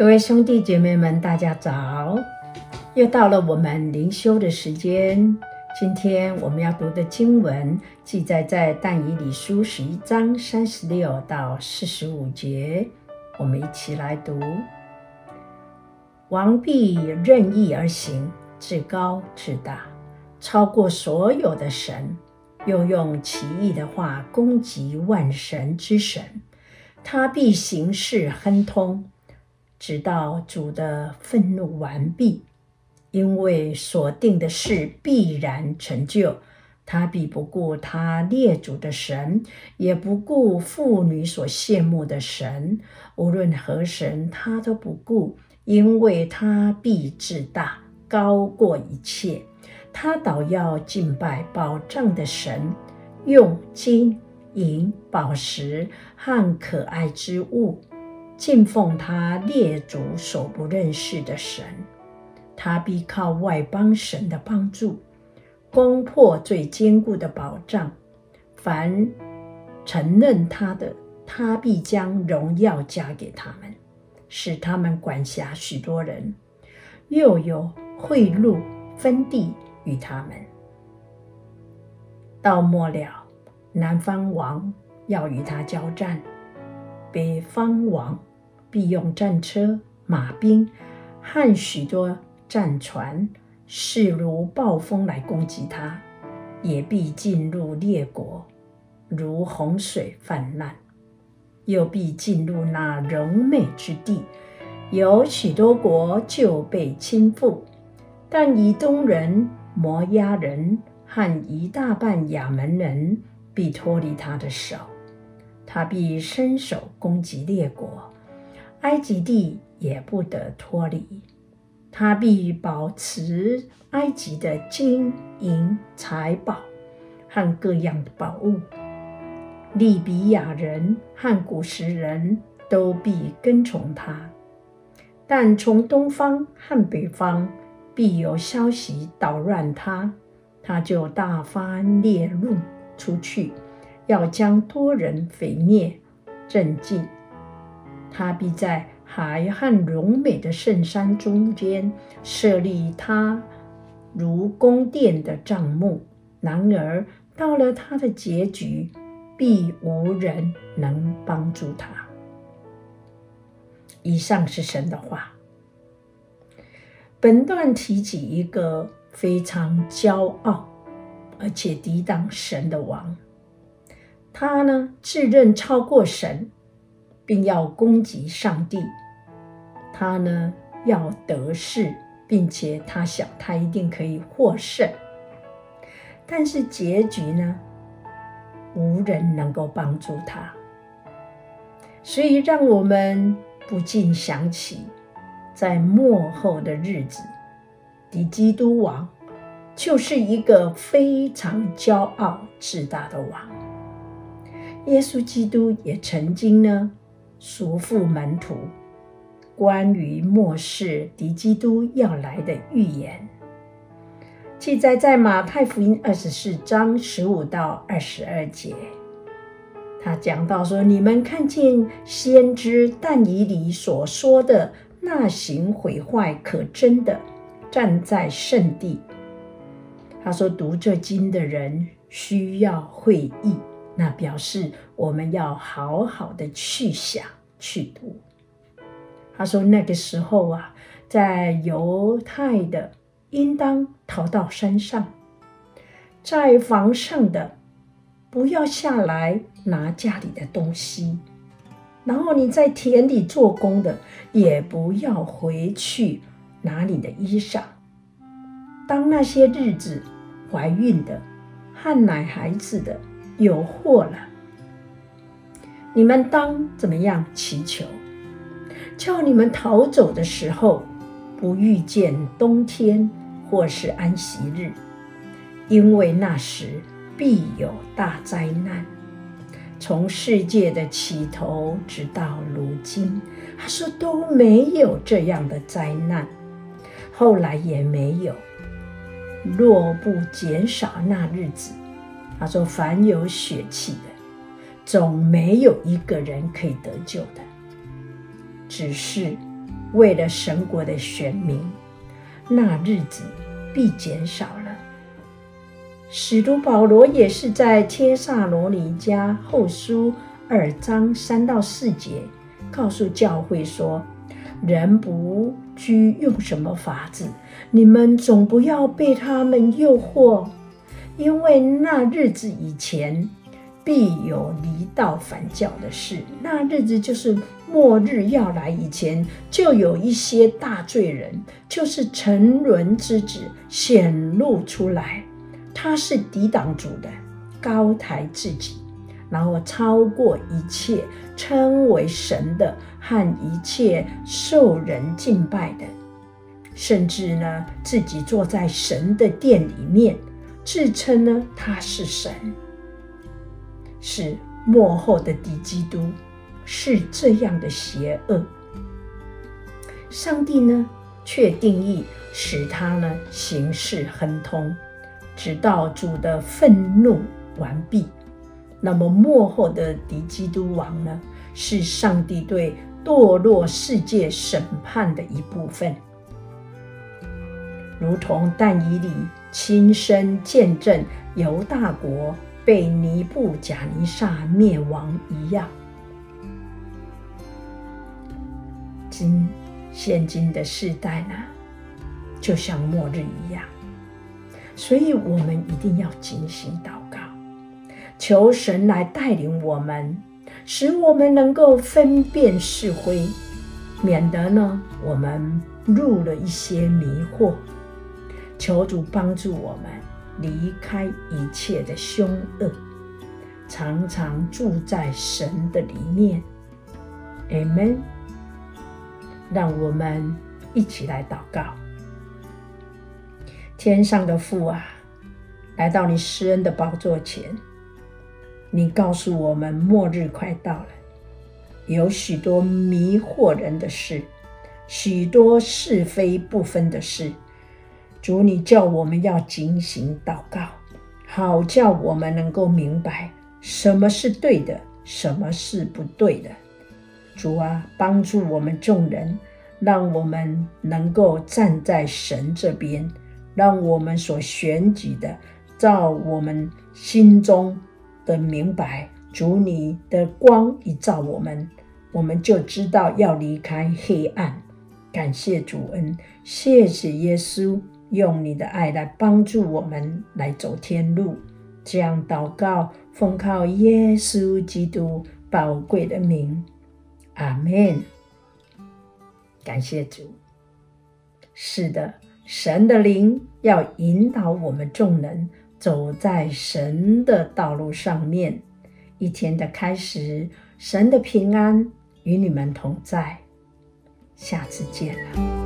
各位兄弟姐妹们，大家早！又到了我们灵修的时间。今天我们要读的经文记载在但以理书十一章三十六到四十五节，我们一起来读：王必任意而行，至高至大，超过所有的神，又用奇异的话攻击万神之神，他必行事亨通。直到主的愤怒完毕，因为所定的事必然成就。他必不顾他列祖的神，也不顾妇女所羡慕的神，无论何神，他都不顾，因为他必至大，高过一切。他倒要敬拜宝藏的神，用金银宝石和可爱之物。敬奉他列祖所不认识的神，他必靠外邦神的帮助，攻破最坚固的宝藏。凡承认他的，他必将荣耀加给他们，使他们管辖许多人，又有贿赂分地与他们。到末了，南方王要与他交战，北方王。必用战车、马兵和许多战船，势如暴风来攻击他；也必进入列国，如洪水泛滥；又必进入那柔美之地，有许多国就被倾覆。但以东人、摩押人和一大半亚门人必脱离他的手，他必伸手攻击列国。埃及地也不得脱离，他必保持埃及的金银财宝和各样的宝物。利比亚人和古实人都必跟从他，但从东方和北方必有消息捣乱他，他就大发烈怒出去，要将多人毁灭震惊。他必在海和荣美的圣山中间设立他如宫殿的帐幕。然而到了他的结局，必无人能帮助他。以上是神的话。本段提起一个非常骄傲而且抵挡神的王，他呢，自认超过神。并要攻击上帝，他呢，要得势，并且他想他一定可以获胜，但是结局呢，无人能够帮助他，所以让我们不禁想起，在末后的日子，敌基督王就是一个非常骄傲自大的王。耶稣基督也曾经呢。嘱咐门徒关于末世敌基督要来的预言，记载在马太福音二十四章十五到二十二节。他讲到说：“你们看见先知但以理所说的那行毁坏可真的，站在圣地。他说，读这经的人需要会意。”那表示我们要好好的去想去读。他说那个时候啊，在犹太的应当逃到山上，在房上的不要下来拿家里的东西，然后你在田里做工的也不要回去拿你的衣裳。当那些日子怀孕的、和奶孩子的。有祸了，你们当怎么样祈求？叫你们逃走的时候，不遇见冬天或是安息日，因为那时必有大灾难。从世界的起头直到如今，他说都没有这样的灾难，后来也没有。若不减少那日子。他说：“凡有血气的，总没有一个人可以得救的。只是为了神国的选民，那日子必减少了。使徒保罗也是在帖撒罗尼迦后书二章三到四节，告诉教会说：“人不拘用什么法子，你们总不要被他们诱惑，因为那日子以前。”必有离道反教的事，那日子就是末日要来以前，就有一些大罪人，就是沉沦之子显露出来。他是抵挡主的，高抬自己，然后超过一切称为神的和一切受人敬拜的，甚至呢自己坐在神的殿里面，自称呢他是神。是幕后的敌基督，是这样的邪恶。上帝呢，却定义使他呢行事亨通，直到主的愤怒完毕。那么幕后的敌基督王呢，是上帝对堕落世界审判的一部分，如同但以理亲身见证犹大国。被尼布甲尼撒灭亡一样，今现今的世代呢，就像末日一样，所以我们一定要警醒祷告，求神来带领我们，使我们能够分辨是非，免得呢我们入了一些迷惑。求主帮助我们。离开一切的凶恶，常常住在神的里面。Amen。让我们一起来祷告。天上的父啊，来到你施恩的宝座前，你告诉我们末日快到了，有许多迷惑人的事，许多是非不分的事。主，你叫我们要警醒祷告，好叫我们能够明白什么是对的，什么是不对的。主啊，帮助我们众人，让我们能够站在神这边，让我们所选举的，照我们心中的明白。主，你的光一照我们，我们就知道要离开黑暗。感谢主恩，谢谢耶稣。用你的爱来帮助我们来走天路，这样祷告，奉靠耶稣基督宝贵的名，阿门。感谢主。是的，神的灵要引导我们众人走在神的道路上面。一天的开始，神的平安与你们同在。下次见了。